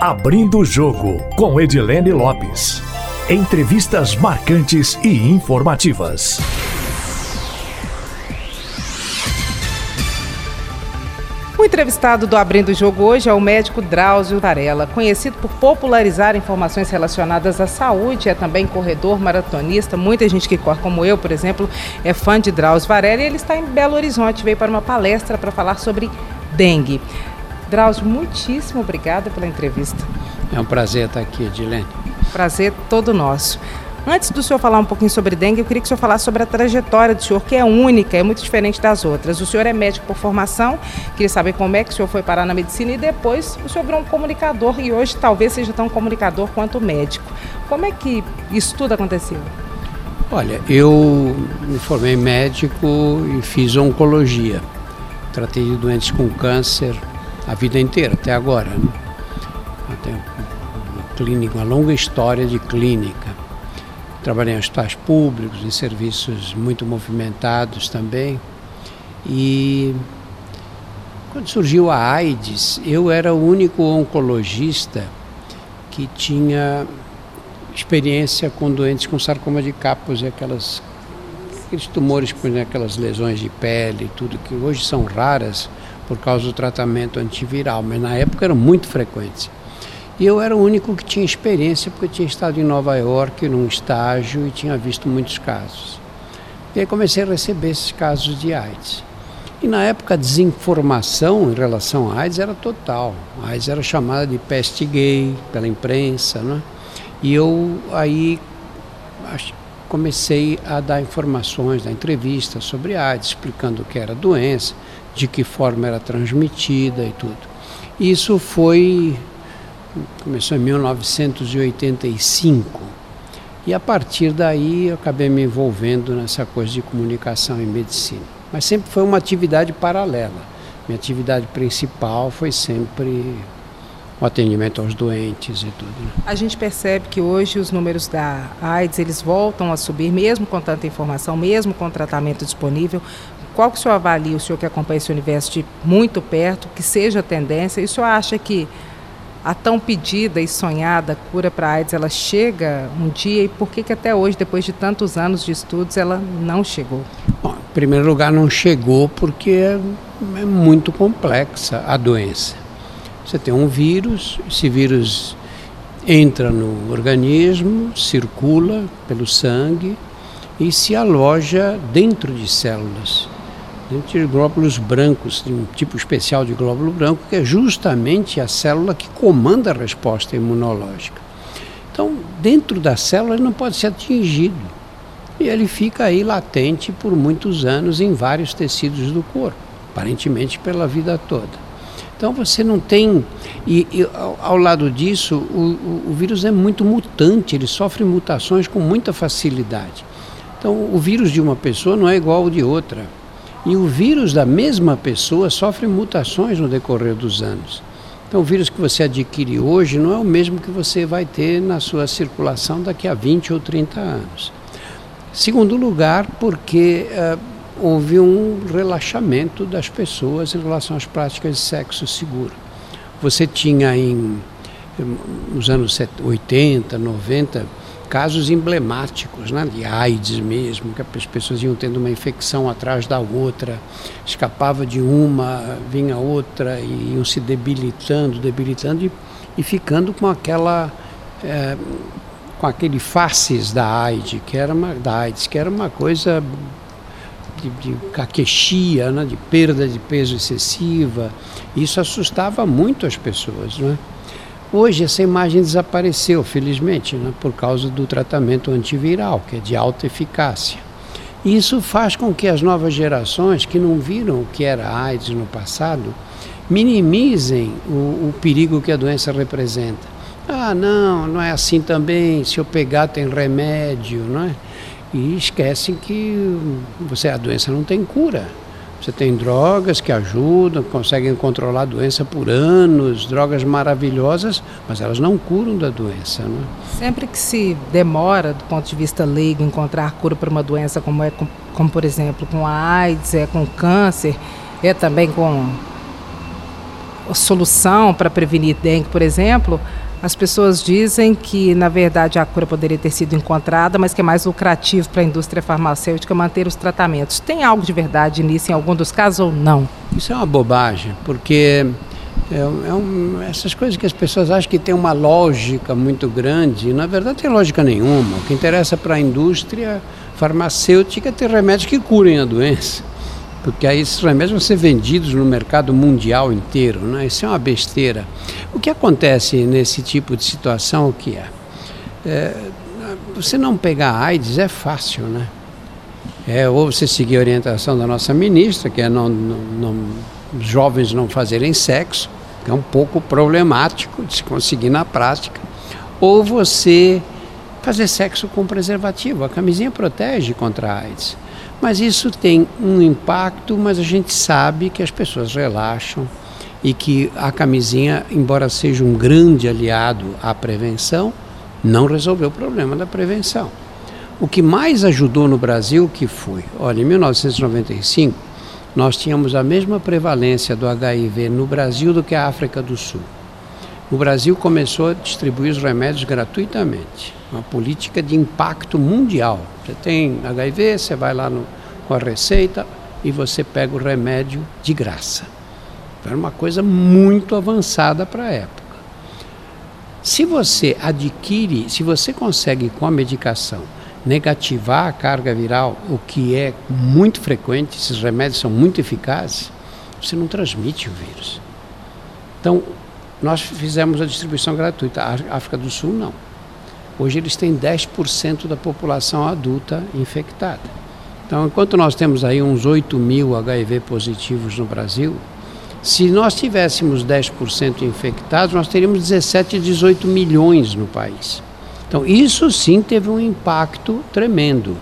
Abrindo o Jogo, com Edilene Lopes. Entrevistas marcantes e informativas. O entrevistado do Abrindo o Jogo hoje é o médico Drauzio Varela, conhecido por popularizar informações relacionadas à saúde, é também corredor maratonista. Muita gente que corre, como eu, por exemplo, é fã de Drauzio Varela e ele está em Belo Horizonte, veio para uma palestra para falar sobre dengue. Drauzio, muitíssimo obrigada pela entrevista. É um prazer estar aqui, Edilene. Prazer todo nosso. Antes do senhor falar um pouquinho sobre dengue, eu queria que o senhor falasse sobre a trajetória do senhor, que é única, é muito diferente das outras. O senhor é médico por formação, queria saber como é que o senhor foi parar na medicina e depois o senhor virou um comunicador e hoje talvez seja tão comunicador quanto médico. Como é que isso tudo aconteceu? Olha, eu me formei médico e fiz oncologia. Tratei de doentes com câncer a vida inteira, até agora. Né? Até uma, clínica, uma longa história de clínica. Trabalhei em hospitais públicos, em serviços muito movimentados também. E quando surgiu a AIDS, eu era o único oncologista que tinha experiência com doentes com sarcoma de Kaposi, aquelas aqueles tumores aquelas lesões de pele, tudo que hoje são raras por causa do tratamento antiviral, mas na época eram muito frequentes. E eu era o único que tinha experiência, porque tinha estado em Nova York num estágio e tinha visto muitos casos. E aí comecei a receber esses casos de AIDS. E na época a desinformação em relação à AIDS era total. A AIDS era chamada de peste gay pela imprensa, né? E eu aí comecei a dar informações, dar entrevistas sobre AIDS, explicando o que era a doença, de que forma era transmitida e tudo. Isso foi começou em 1985. E a partir daí eu acabei me envolvendo nessa coisa de comunicação e medicina. Mas sempre foi uma atividade paralela. Minha atividade principal foi sempre o atendimento aos doentes e tudo. Né? A gente percebe que hoje os números da AIDS eles voltam a subir, mesmo com tanta informação, mesmo com tratamento disponível. Qual que o senhor avalia, o senhor que acompanha esse universo de muito perto, que seja a tendência? E o senhor acha que a tão pedida e sonhada cura para AIDS, ela chega um dia e por que, que até hoje, depois de tantos anos de estudos, ela não chegou? Bom, em primeiro lugar, não chegou porque é, é muito complexa a doença. Você tem um vírus, esse vírus entra no organismo, circula pelo sangue e se aloja dentro de células dentro de glóbulos brancos, de um tipo especial de glóbulo branco, que é justamente a célula que comanda a resposta imunológica. Então, dentro da célula, ele não pode ser atingido. E ele fica aí latente por muitos anos em vários tecidos do corpo, aparentemente pela vida toda. Então você não tem. E, e ao, ao, lado disso, o, o, o vírus é muito mutante, ele sofre mutações com muita facilidade. Então o vírus de uma pessoa não é igual ao de outra. E o vírus da mesma pessoa sofre mutações no decorrer dos anos. Então, o vírus que você adquire hoje não é o mesmo que você vai ter na sua circulação daqui a 20 ou 30 anos. Segundo lugar, porque uh, houve um relaxamento das pessoas em relação às práticas de sexo seguro. Você tinha em nos anos 80, 90, casos emblemáticos né, de AIDS mesmo, que as pessoas iam tendo uma infecção atrás da outra, escapava de uma, vinha outra, e iam se debilitando, debilitando e, e ficando com aquela. É, com aquele faces da AIDS, que era uma, da AIDS, que era uma coisa de, de caquexia, né, de perda de peso excessiva. Isso assustava muito as pessoas. Né? Hoje essa imagem desapareceu, felizmente, né, por causa do tratamento antiviral, que é de alta eficácia. Isso faz com que as novas gerações que não viram o que era AIDS no passado minimizem o, o perigo que a doença representa. Ah, não, não é assim também. Se eu pegar tem remédio, não é? E esquecem que você a doença não tem cura. Você tem drogas que ajudam, conseguem controlar a doença por anos, drogas maravilhosas, mas elas não curam da doença. Né? Sempre que se demora, do ponto de vista leigo, encontrar cura para uma doença como é, como por exemplo, com a AIDS, é com câncer, é também com solução para prevenir dengue, por exemplo, as pessoas dizem que, na verdade, a cura poderia ter sido encontrada, mas que é mais lucrativo para a indústria farmacêutica manter os tratamentos. Tem algo de verdade nisso em algum dos casos ou não? Isso é uma bobagem, porque é, é um, essas coisas que as pessoas acham que tem uma lógica muito grande, na verdade tem lógica nenhuma. O que interessa para a indústria farmacêutica é ter remédios que curem a doença porque aí esses remédios vão ser vendidos no mercado mundial inteiro, né? Isso é uma besteira. O que acontece nesse tipo de situação, o que é? é você não pegar AIDS é fácil, né? É, ou você seguir a orientação da nossa ministra, que é não, não, não, jovens não fazerem sexo, que é um pouco problemático de se conseguir na prática, ou você fazer sexo com preservativo. A camisinha protege contra a AIDS. Mas isso tem um impacto, mas a gente sabe que as pessoas relaxam e que a camisinha, embora seja um grande aliado à prevenção, não resolveu o problema da prevenção. O que mais ajudou no Brasil que foi, olha, em 1995 nós tínhamos a mesma prevalência do HIV no Brasil do que a África do Sul. O Brasil começou a distribuir os remédios gratuitamente uma política de impacto mundial. Você tem HIV, você vai lá no, com a receita e você pega o remédio de graça. Era uma coisa muito avançada para a época. Se você adquire, se você consegue com a medicação negativar a carga viral, o que é muito frequente, esses remédios são muito eficazes, você não transmite o vírus. Então, nós fizemos a distribuição gratuita. A África do Sul não. Hoje eles têm 10% da população adulta infectada. Então, enquanto nós temos aí uns 8 mil HIV positivos no Brasil, se nós tivéssemos 10% infectados, nós teríamos 17, 18 milhões no país. Então, isso sim teve um impacto tremendo.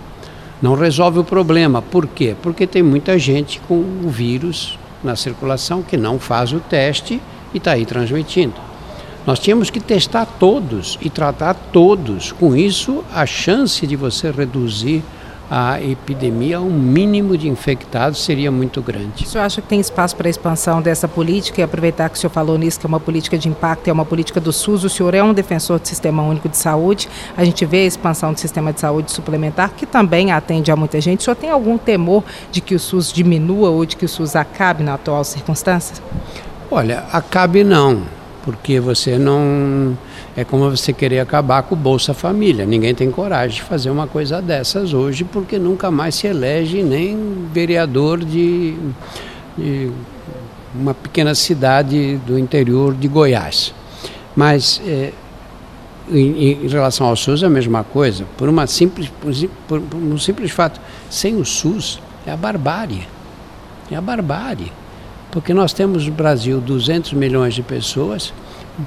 Não resolve o problema. Por quê? Porque tem muita gente com o vírus na circulação que não faz o teste e está aí transmitindo. Nós tínhamos que testar todos e tratar todos. Com isso, a chance de você reduzir a epidemia, um mínimo de infectados seria muito grande. O senhor acha que tem espaço para a expansão dessa política e aproveitar que o senhor falou nisso, que é uma política de impacto, é uma política do SUS, o senhor é um defensor do Sistema Único de Saúde, a gente vê a expansão do Sistema de Saúde Suplementar, que também atende a muita gente. O senhor tem algum temor de que o SUS diminua ou de que o SUS acabe na atual circunstância? Olha, acabe não porque você não. É como você querer acabar com o Bolsa Família. Ninguém tem coragem de fazer uma coisa dessas hoje, porque nunca mais se elege nem vereador de, de uma pequena cidade do interior de Goiás. Mas é, em, em, relação ao SUS é a mesma coisa. Por, uma simples, por, por um simples fato, sem o SUS é a barbárie. É a barbárie porque nós temos no Brasil 200 milhões de pessoas,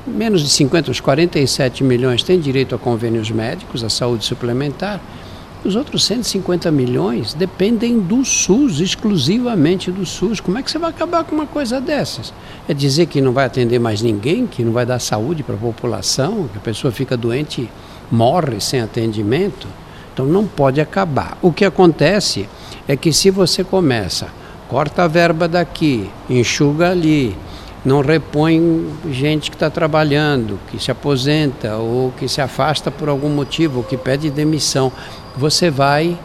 menos de 50, os 47 milhões têm direito a convênios médicos, a saúde suplementar. Os outros 150 milhões dependem do SUS, exclusivamente do SUS. Como é que você vai acabar com uma coisa dessas? É dizer que não vai atender mais ninguém, que não vai dar saúde para a população, que a pessoa fica doente morre sem atendimento? Então não pode acabar. O que acontece é que se você começa corta a verba daqui, enxuga ali, não repõe gente que está trabalhando, que se aposenta ou que se afasta por algum motivo, ou que pede demissão. Você vai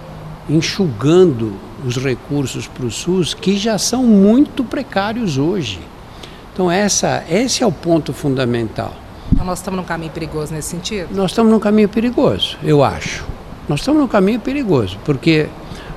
enxugando os recursos para o SUS que já são muito precários hoje. Então essa, esse é o ponto fundamental. Então nós estamos num caminho perigoso nesse sentido? Nós estamos num caminho perigoso, eu acho. Nós estamos num caminho perigoso, porque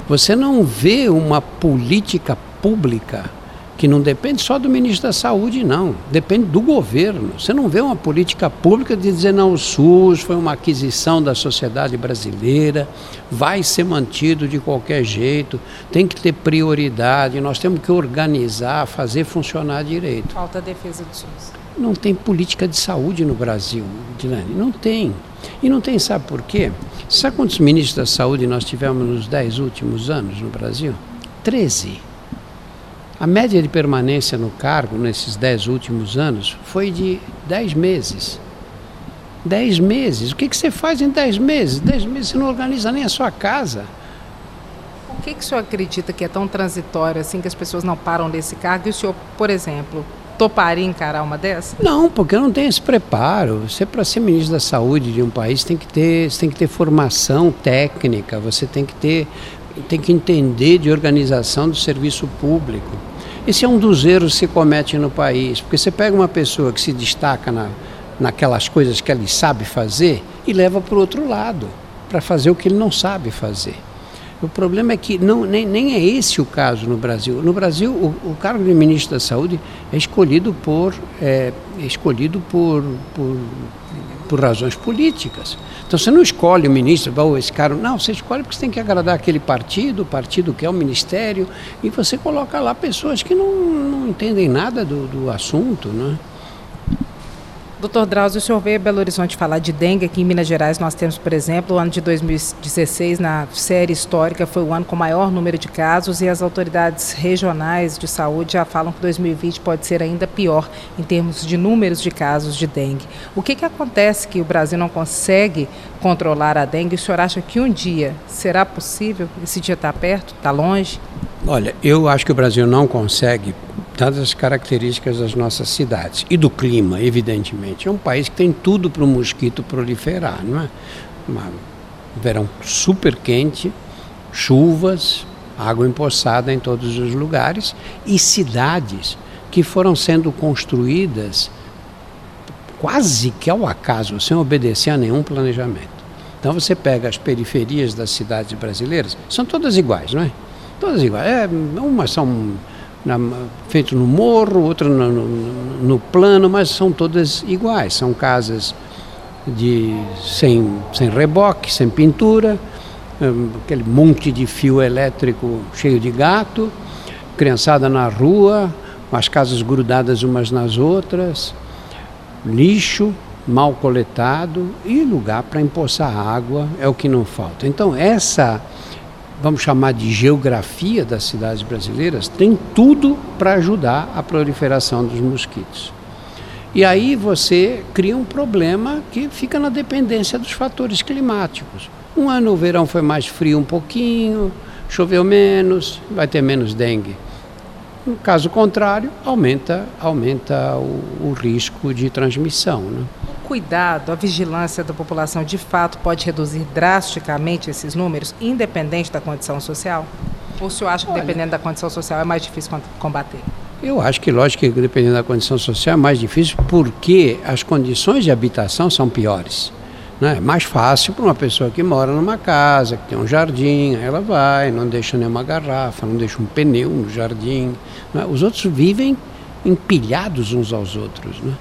você não vê uma política pública que não depende só do ministro da Saúde, não. Depende do governo. Você não vê uma política pública de dizer, não, o SUS foi uma aquisição da sociedade brasileira, vai ser mantido de qualquer jeito, tem que ter prioridade, nós temos que organizar, fazer funcionar direito. Falta a defesa do SUS. Não tem política de saúde no Brasil, Dilane. Não tem. E não tem, sabe por quê? Sabe quantos ministros da saúde nós tivemos nos dez últimos anos no Brasil? Treze. A média de permanência no cargo nesses dez últimos anos foi de dez meses. Dez meses. O que, que você faz em dez meses? Dez meses você não organiza nem a sua casa. O que, que o senhor acredita que é tão transitório assim que as pessoas não param desse cargo? E o senhor, por exemplo, toparia encarar uma dessas? Não, porque não tem esse preparo. Você, para ser ministro da saúde de um país, tem que ter, tem que ter formação técnica, você tem que ter, tem que entender de organização do serviço público. Esse é um dos erros que se comete no país, porque você pega uma pessoa que se destaca na, naquelas coisas que ele sabe fazer e leva para o outro lado, para fazer o que ele não sabe fazer. O problema é que não, nem, nem é esse o caso no Brasil. No Brasil, o, o cargo de ministro da Saúde é escolhido por, é, é escolhido por, por, por, razões políticas. Então você não escolhe o ministro, ou esse cara. Não, você escolhe porque você tem que agradar aquele partido, o partido que é o ministério, e você coloca lá pessoas que não, não entendem nada do, do assunto. Né? Doutor Drauzio, o senhor veio a Belo Horizonte falar de dengue. Aqui em Minas Gerais nós temos, por exemplo, o ano de 2016, na série histórica, foi o ano com maior número de casos e as autoridades regionais de saúde já falam que 2020 pode ser ainda pior em termos de números de casos de dengue. O que, que acontece que o Brasil não consegue controlar a dengue? O senhor acha que um dia será possível? Esse dia está perto? Está longe? Olha, eu acho que o Brasil não consegue dadas as características das nossas cidades e do clima, evidentemente. É um país que tem tudo para o mosquito proliferar, não é? Uma, verão super quente, chuvas, água empoçada em todos os lugares e cidades que foram sendo construídas quase que ao acaso, sem obedecer a nenhum planejamento. Então você pega as periferias das cidades brasileiras, são todas iguais, não é? Todas iguais. É, umas são na, feito no morro, outra no, no, no, plano, mas são todas iguais. São casas de, sem, sem reboque, sem pintura, um, aquele monte de fio elétrico cheio de gato, criançada na rua, as casas grudadas umas nas outras, lixo mal coletado e lugar para empoçar água é o que não falta. Então essa vamos chamar de geografia das cidades brasileiras, tem tudo para ajudar a proliferação dos mosquitos. E aí você cria um problema que fica na dependência dos fatores climáticos. Um ano o verão foi mais frio um pouquinho, choveu menos, vai ter menos dengue. No caso contrário, aumenta, aumenta o, o risco de transmissão. Né? Cuidado, a vigilância da população de fato pode reduzir drasticamente esses números, independente da condição social? Ou o senhor acha que Olha, dependendo da condição social é mais difícil combater? Eu acho que, lógico, que dependendo da condição social é mais difícil porque as condições de habitação são piores. Né? É mais fácil para uma pessoa que mora numa casa, que tem um jardim, ela vai, não deixa nenhuma garrafa, não deixa um pneu no jardim. Né? Os outros vivem empilhados uns aos outros. Né?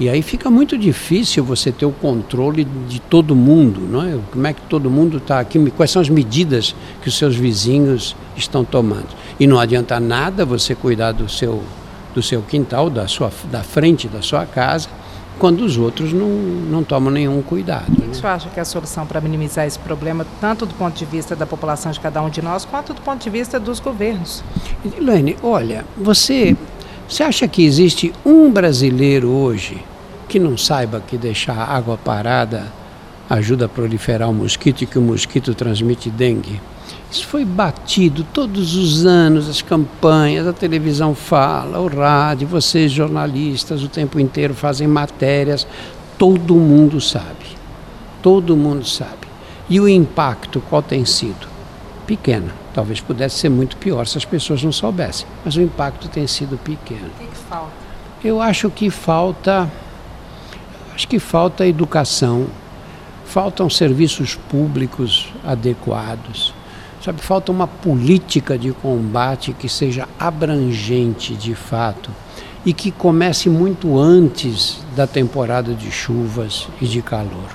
E aí fica muito difícil você ter o controle de todo mundo, não é? Como é que todo mundo está aqui, quais são as medidas que os seus vizinhos estão tomando. E não adianta nada você cuidar do seu, do seu quintal, da, sua, da frente da sua casa, quando os outros não, não tomam nenhum cuidado. O que, né? você acha que é a solução para minimizar esse problema, tanto do ponto de vista da população de cada um de nós, quanto do ponto de vista dos governos? Elaine, olha, você você acha que existe um brasileiro hoje que não saiba que deixar água parada ajuda a proliferar o mosquito e que o mosquito transmite dengue? Isso foi batido todos os anos, as campanhas, a televisão fala, o rádio, vocês jornalistas o tempo inteiro fazem matérias, todo mundo sabe. Todo mundo sabe. E o impacto qual tem sido? Pequeno. Talvez pudesse ser muito pior se as pessoas não soubessem, mas o impacto tem sido pequeno. O que, que falta? Eu acho que falta, acho que falta educação, faltam serviços públicos adequados, sabe? Falta uma política de combate que seja abrangente de fato e que comece muito antes da temporada de chuvas e de calor.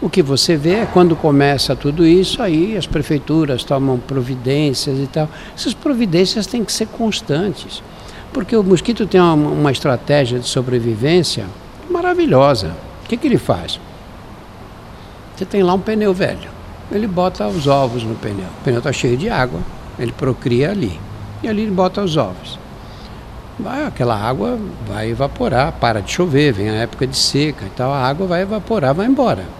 O que você vê é quando começa tudo isso, aí as prefeituras tomam providências e tal. Essas providências têm que ser constantes, porque o mosquito tem uma, uma estratégia de sobrevivência maravilhosa. O que, que ele faz? Você tem lá um pneu velho, ele bota os ovos no pneu. O pneu está cheio de água, ele procria ali. E ali ele bota os ovos. Vai, aquela água vai evaporar, para de chover, vem a época de seca e tal, a água vai evaporar, vai embora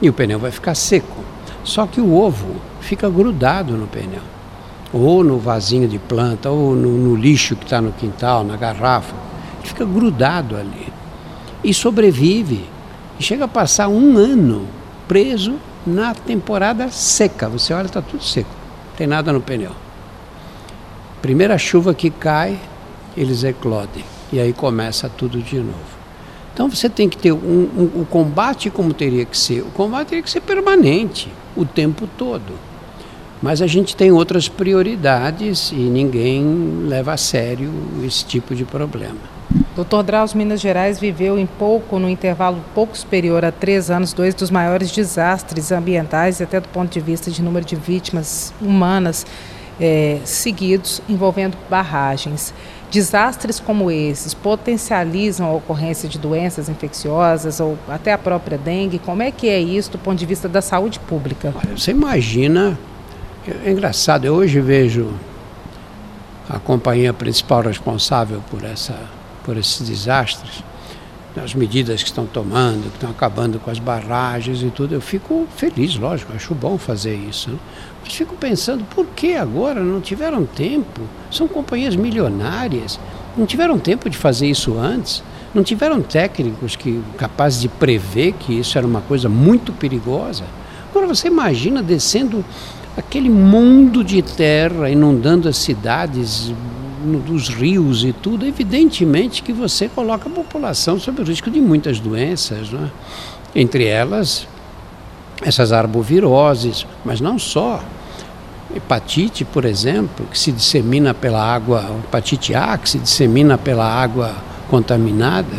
e o pneu vai ficar seco. Só que o ovo fica grudado no pneu, ou no vasinho de planta, ou no, no lixo que está no quintal, na garrafa. Fica grudado ali. E sobrevive. E chega a passar um ano preso na temporada seca. Você olha, está tudo seco. Não tem nada no pneu. Primeira chuva que cai, eles eclodem. E aí começa tudo de novo. Então você tem que ter um, um, o combate como teria que ser. O combate teria que ser permanente, o tempo todo. Mas a gente tem outras prioridades e ninguém leva a sério esse tipo de problema. Doutor Drauzio, Minas Gerais viveu em pouco, no intervalo pouco superior a três anos, dois dos maiores desastres ambientais até do ponto de vista de número de vítimas humanas é, seguidos envolvendo barragens. Desastres como esses potencializam a ocorrência de doenças infecciosas ou até a própria dengue. Como é que é isso do ponto de vista da saúde pública? Olha, você imagina, é engraçado, eu hoje vejo a companhia principal responsável por essa por esses desastres, as medidas que estão tomando, que estão acabando com as barragens e tudo, eu fico feliz, lógico, acho bom fazer isso. Né? Mas fico pensando, por que agora não tiveram tempo? São companhias milionárias, não tiveram tempo de fazer isso antes? Não tiveram técnicos que capazes de prever que isso era uma coisa muito perigosa? Agora você imagina descendo aquele mundo de terra inundando as cidades, dos rios e tudo, evidentemente que você coloca a população sob o risco de muitas doenças, é? entre elas essas arboviroses, mas não só. Hepatite, por exemplo, que se dissemina pela água, hepatite A, que se dissemina pela água contaminada.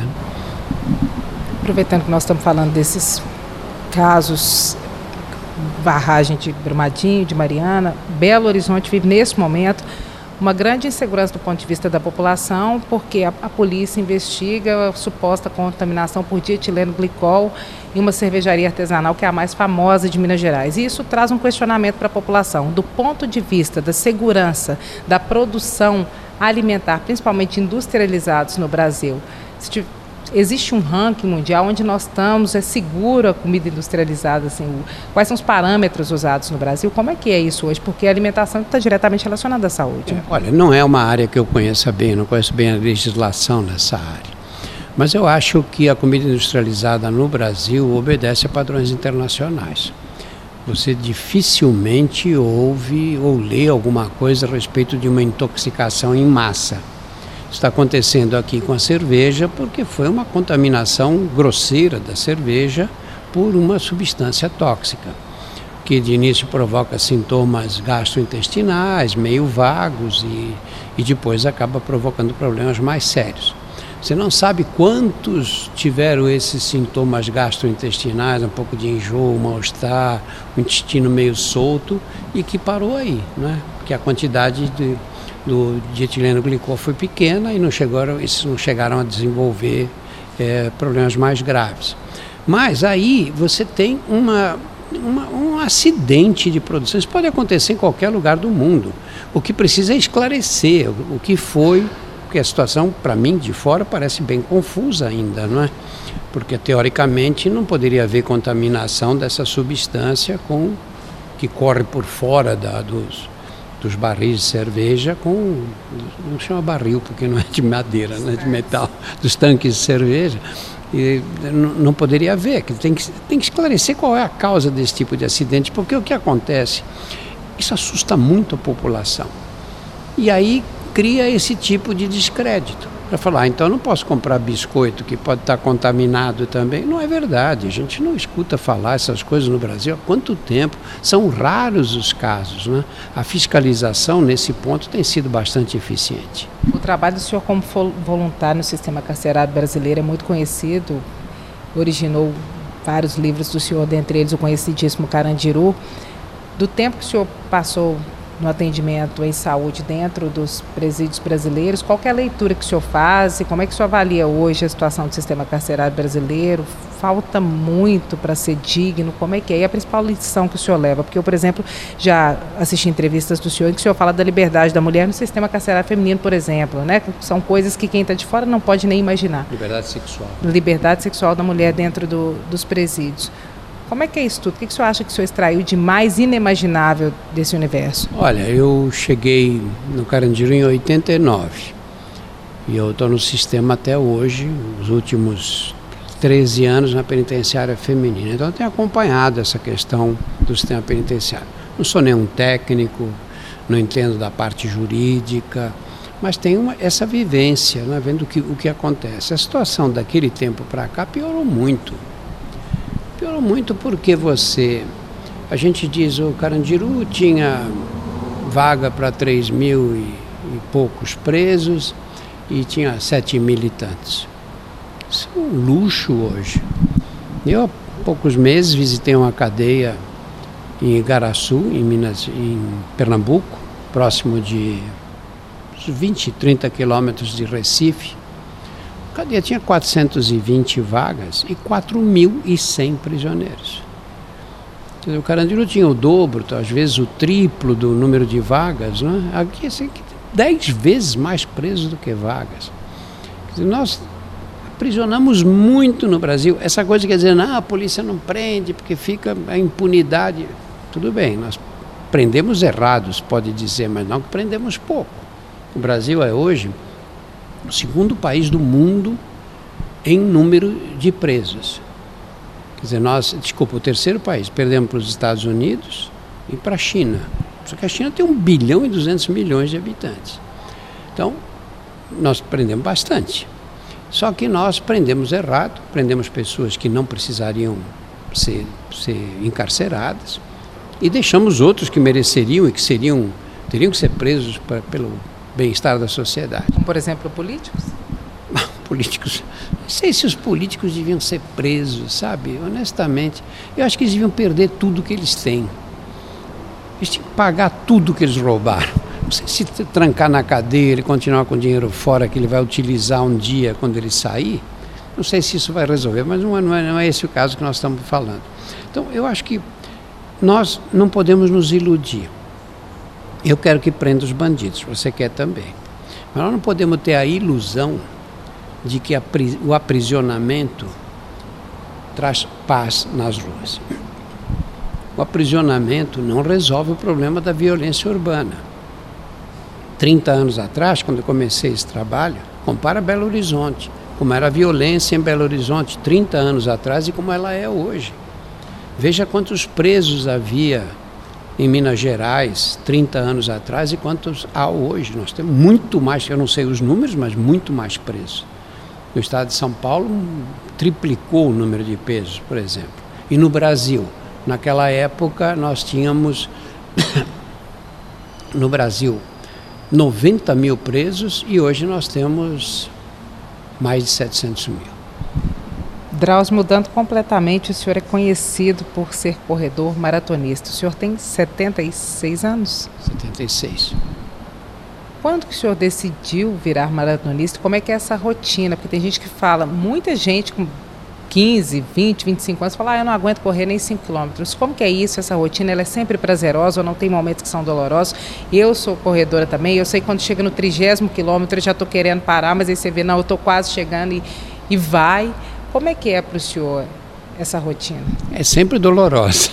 Aproveitando que nós estamos falando desses casos, barragem de Brumadinho, de Mariana, Belo Horizonte vive nesse momento uma grande insegurança do ponto de vista da população, porque a, a polícia investiga a suposta contaminação por dietileno glicol em uma cervejaria artesanal que é a mais famosa de Minas Gerais. E isso traz um questionamento para a população. Do ponto de vista da segurança da produção alimentar, principalmente industrializados no Brasil, se existe um ranking mundial onde nós estamos, é seguro a comida industrializada, assim, quais são os parâmetros usados no Brasil? Como é que é isso hoje? Porque a alimentação está diretamente relacionada à saúde. É, olha, não é uma área que eu conheça bem, não conheço bem a legislação nessa área. Mas eu acho que a comida industrializada no Brasil obedece a padrões internacionais. Você dificilmente ouve ou lê alguma coisa a respeito de uma intoxicação em massa está acontecendo aqui com a cerveja porque foi uma contaminação grosseira da cerveja por uma substância tóxica, que de início provoca sintomas gastrointestinais, meio vagos e, e depois acaba provocando problemas mais sérios. Você não sabe quantos tiveram esses sintomas gastrointestinais, um pouco de enjoo, mal-estar, o intestino meio solto e que parou aí, né? Porque a quantidade de do dietileno glicol foi pequena e não chegaram, esses não chegaram a desenvolver é, problemas mais graves. Mas aí você tem uma, uma, um acidente de produção. Isso pode acontecer em qualquer lugar do mundo. O que precisa é esclarecer o, o que foi, porque a situação, para mim, de fora, parece bem confusa ainda, não é? Porque, teoricamente, não poderia haver contaminação dessa substância com que corre por fora da, dos, dos barris de cerveja com. não chama barril porque não é de madeira, não é de metal, dos tanques de cerveja. E não poderia haver, tem que, tem que esclarecer qual é a causa desse tipo de acidente, porque o que acontece? Isso assusta muito a população. E aí cria esse tipo de descrédito para falar, ah, então eu não posso comprar biscoito que pode estar contaminado também. Não é verdade, a gente não escuta falar essas coisas no Brasil há quanto tempo. São raros os casos. Né? A fiscalização nesse ponto tem sido bastante eficiente. O trabalho do senhor como voluntário no sistema carcerário brasileiro é muito conhecido, originou vários livros do senhor, dentre eles o conhecidíssimo Carandiru. Do tempo que o senhor passou no atendimento em saúde dentro dos presídios brasileiros. Qual é a leitura que o senhor faz e como é que o senhor avalia hoje a situação do sistema carcerário brasileiro? Falta muito para ser digno, como é que é? E a principal lição que o senhor leva? Porque eu, por exemplo, já assisti entrevistas do senhor em que o senhor fala da liberdade da mulher no sistema carcerário feminino, por exemplo, né? São coisas que quem está de fora não pode nem imaginar. Liberdade sexual. Liberdade sexual da mulher dentro do, dos presídios. Como é que é isso tudo? O que, o senhor acha que o senhor extraiu de mais inimaginável desse universo? Olha, eu cheguei no Carandiru em 89. E eu estou no sistema até hoje, os últimos 13 anos na penitenciária feminina. Então eu tenho acompanhado essa questão do sistema penitenciário. Não sou nenhum técnico, não entendo da parte jurídica, mas tenho uma, essa vivência, né, vendo que, o que acontece. A situação daquele tempo para cá piorou muito. Piorou muito porque você. A gente diz o Carandiru tinha vaga para 3 mil e, e poucos presos e tinha 7 militantes. Isso é um luxo hoje. Eu há poucos meses visitei uma cadeia em Igaraçu, em Minas, em Pernambuco, próximo de 20, 30 quilômetros de Recife. Cadeia tinha 420 vagas e 4.100 prisioneiros. O Carandiru tinha o dobro, às vezes o triplo do número de vagas. Né? Aqui, assim, 10 vezes mais presos do que vagas. Nós aprisionamos muito no Brasil. Essa coisa quer dizer, não, a polícia não prende porque fica a impunidade. Tudo bem, nós prendemos errados, pode dizer, mas não prendemos pouco. O Brasil é hoje o segundo país do mundo em número de presos. Quer dizer, nós, desculpa, o terceiro país, perdemos para os Estados Unidos e para a China. Só que a China tem 1 bilhão e 200 milhões de habitantes. Então, nós prendemos bastante. Só que nós prendemos errado, prendemos pessoas que não precisariam ser, ser encarceradas e deixamos outros que mereceriam e que seriam teriam que ser presos pra, pelo bem-estar da sociedade. Como, por exemplo, políticos? políticos. Não sei se os políticos deviam ser presos, sabe? Honestamente, eu acho que eles deviam perder tudo que eles têm. Eles tinham que pagar tudo que eles roubaram. Não sei se trancar na cadeia, ele continuar com o dinheiro fora que ele vai utilizar um dia quando ele sair. Não sei se isso vai resolver, mas não é, não é, não é esse o caso que nós estamos falando. Então, eu acho que nós não podemos nos iludir. Eu quero que prenda os bandidos, você quer também. Mas nós não podemos ter a ilusão de que o aprisionamento traz paz nas ruas. O aprisionamento não resolve o problema da violência urbana. 30 anos atrás, quando eu comecei esse trabalho, compara Belo Horizonte, como era a violência em Belo Horizonte 30 anos atrás e como ela é hoje. Veja quantos presos havia em Minas Gerais 30 anos atrás e quantos há hoje. Nós temos muito mais, eu não sei os números, mas muito mais presos. No estado de São Paulo, triplicou o número de presos, por exemplo. E no Brasil, naquela época, nós tínhamos, no Brasil, 90 mil presos e hoje nós temos mais de 700 mil. Drauzio, mudando completamente, o senhor é conhecido por ser corredor maratonista. O senhor tem 76 anos? 76. Quando que o senhor decidiu virar maratonista? Como é que é essa rotina? Porque tem gente que fala, muita gente com 15, 20, 25 anos fala, ah, eu não aguento correr nem 5 quilômetros. Como que é isso, essa rotina? Ela é sempre prazerosa ou não tem momentos que são dolorosos? Eu sou corredora também, eu sei que quando chega no trigésimo quilômetro eu já estou querendo parar, mas aí você vê, não, eu estou quase chegando e, e vai. Como é que é para o senhor essa rotina? É sempre dolorosa.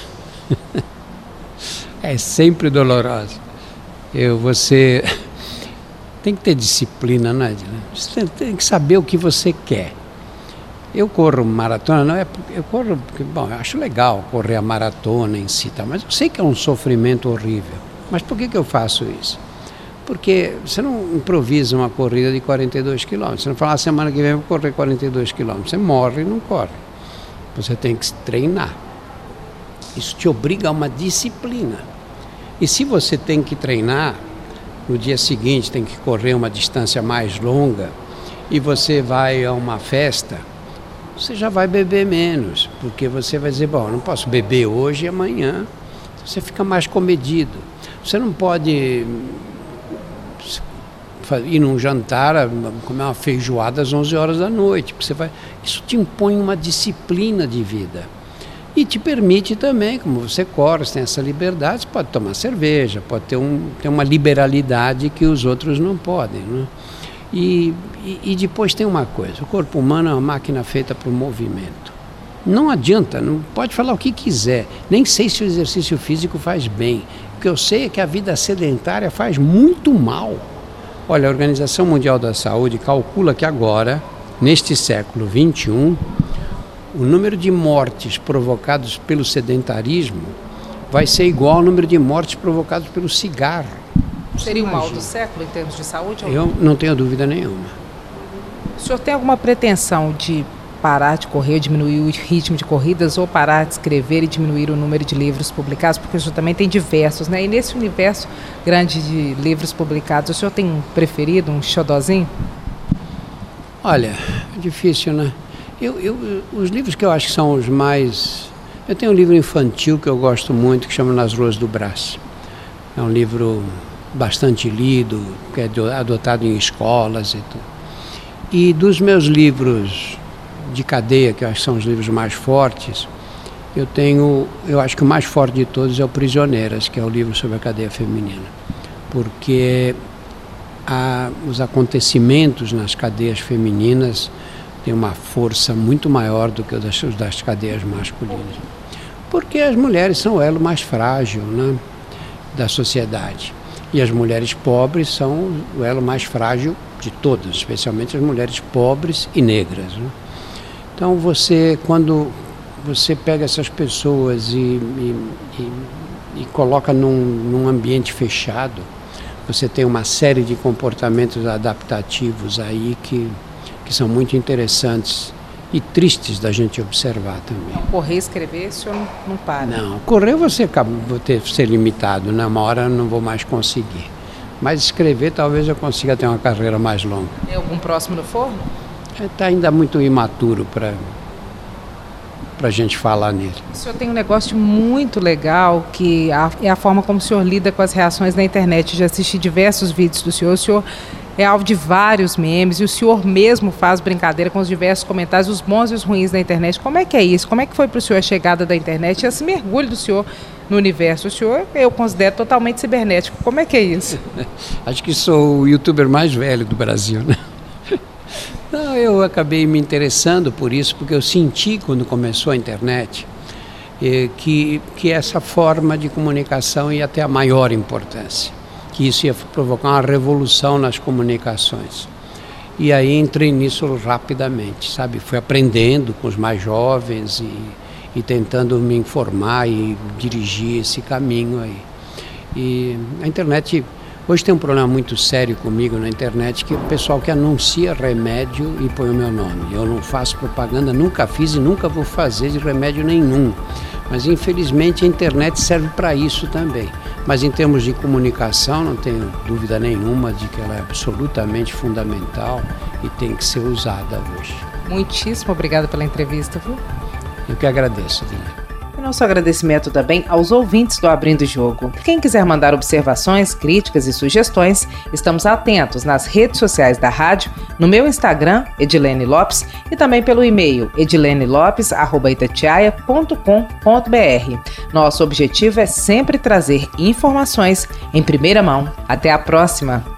é sempre dolorosa. Eu, você tem que ter disciplina, não é? Você tem que saber o que você quer. Eu corro maratona, não é eu corro porque, bom, eu acho legal correr a maratona em si, tá? mas eu sei que é um sofrimento horrível. Mas por que, que eu faço isso? Porque você não improvisa uma corrida de 42 quilômetros. Você não fala, ah, semana que vem vou correr 42 quilômetros. Você morre e não corre. Você tem que treinar. Isso te obriga a uma disciplina. E se você tem que treinar, no dia seguinte tem que correr uma distância mais longa, e você vai a uma festa, você já vai beber menos, porque você vai dizer, bom, não posso beber hoje e amanhã. Você fica mais comedido. Você não pode ir num jantar, comer uma feijoada às 11 horas da noite. Você vai, isso te impõe uma disciplina de vida. E te permite também, como você corre, você tem essa liberdade, você pode tomar cerveja, pode ter, um, ter uma liberalidade que os outros não podem. Né? E, e, e depois tem uma coisa: o corpo humano é uma máquina feita para o movimento. Não adianta, não pode falar o que quiser. Nem sei se o exercício físico faz bem. O que eu sei é que a vida sedentária faz muito mal Olha, a Organização Mundial da Saúde calcula que agora, neste século 21, o número de mortes provocadas pelo sedentarismo vai ser igual ao número de mortes provocadas pelo cigarro. Seria o mal do século em termos de saúde? Eu não tenho dúvida nenhuma. O senhor tem alguma pretensão de parar de correr, diminuir o ritmo de corridas ou parar de escrever e diminuir o número de livros publicados? Porque o senhor também tem diversos, né? E nesse universo grande de livros publicados, o senhor tem um preferido, um xodozinho? Olha, difícil, né? Eu, eu, os livros que eu acho que são os mais. Eu tenho um livro infantil que eu gosto muito, que chama Nas Ruas do Brás. É um livro bastante lido, que é adotado em escolas e tudo. E dos meus livros de cadeia, que eu acho que são os livros mais fortes, eu tenho, eu acho que o mais forte de todos é o Prisioneiras, que é o livro sobre a cadeia feminina. Porque a, os acontecimentos nas cadeias femininas têm uma força muito maior do que os das, das cadeias masculinas. Porque as mulheres são o elo mais frágil né, da sociedade. E as mulheres pobres são o elo mais frágil de todas, especialmente as mulheres pobres e negras. Né? Então você, quando você pega essas pessoas e, e, e, e coloca num, num ambiente fechado, você tem uma série de comportamentos adaptativos aí que, que são muito interessantes e tristes da gente observar também. Correr e escrever, o senhor não, não para? Não, correr você acaba, vou ter ser limitado, né? uma hora eu não vou mais conseguir. Mas escrever talvez eu consiga ter uma carreira mais longa. Tem algum próximo no forno? Está é, ainda muito imaturo para para a gente falar nele. O senhor tem um negócio muito legal que é a forma como o senhor lida com as reações na internet. Já assisti diversos vídeos do senhor. O senhor é alvo de vários memes e o senhor mesmo faz brincadeira com os diversos comentários, os bons e os ruins da internet. Como é que é isso? Como é que foi para o senhor a chegada da internet e esse mergulho do senhor no universo? O senhor eu considero totalmente cibernético. Como é que é isso? Acho que sou o youtuber mais velho do Brasil, né? Não, eu acabei me interessando por isso, porque eu senti quando começou a internet eh, que, que essa forma de comunicação ia ter a maior importância que isso ia provocar uma revolução nas comunicações. E aí entrei nisso rapidamente, sabe? Fui aprendendo com os mais jovens e, e tentando me informar e dirigir esse caminho aí. E a internet hoje tem um problema muito sério comigo na internet que o pessoal que anuncia remédio e põe o meu nome. Eu não faço propaganda, nunca fiz e nunca vou fazer de remédio nenhum. Mas infelizmente a internet serve para isso também. Mas em termos de comunicação, não tenho dúvida nenhuma de que ela é absolutamente fundamental e tem que ser usada hoje. Muitíssimo obrigada pela entrevista, viu? Eu que agradeço, Dina. Nosso agradecimento também aos ouvintes do Abrindo o Jogo. Quem quiser mandar observações, críticas e sugestões, estamos atentos nas redes sociais da rádio, no meu Instagram, Edilene Lopes, e também pelo e-mail edilenelopes.itatiaia.com.br. Nosso objetivo é sempre trazer informações em primeira mão. Até a próxima!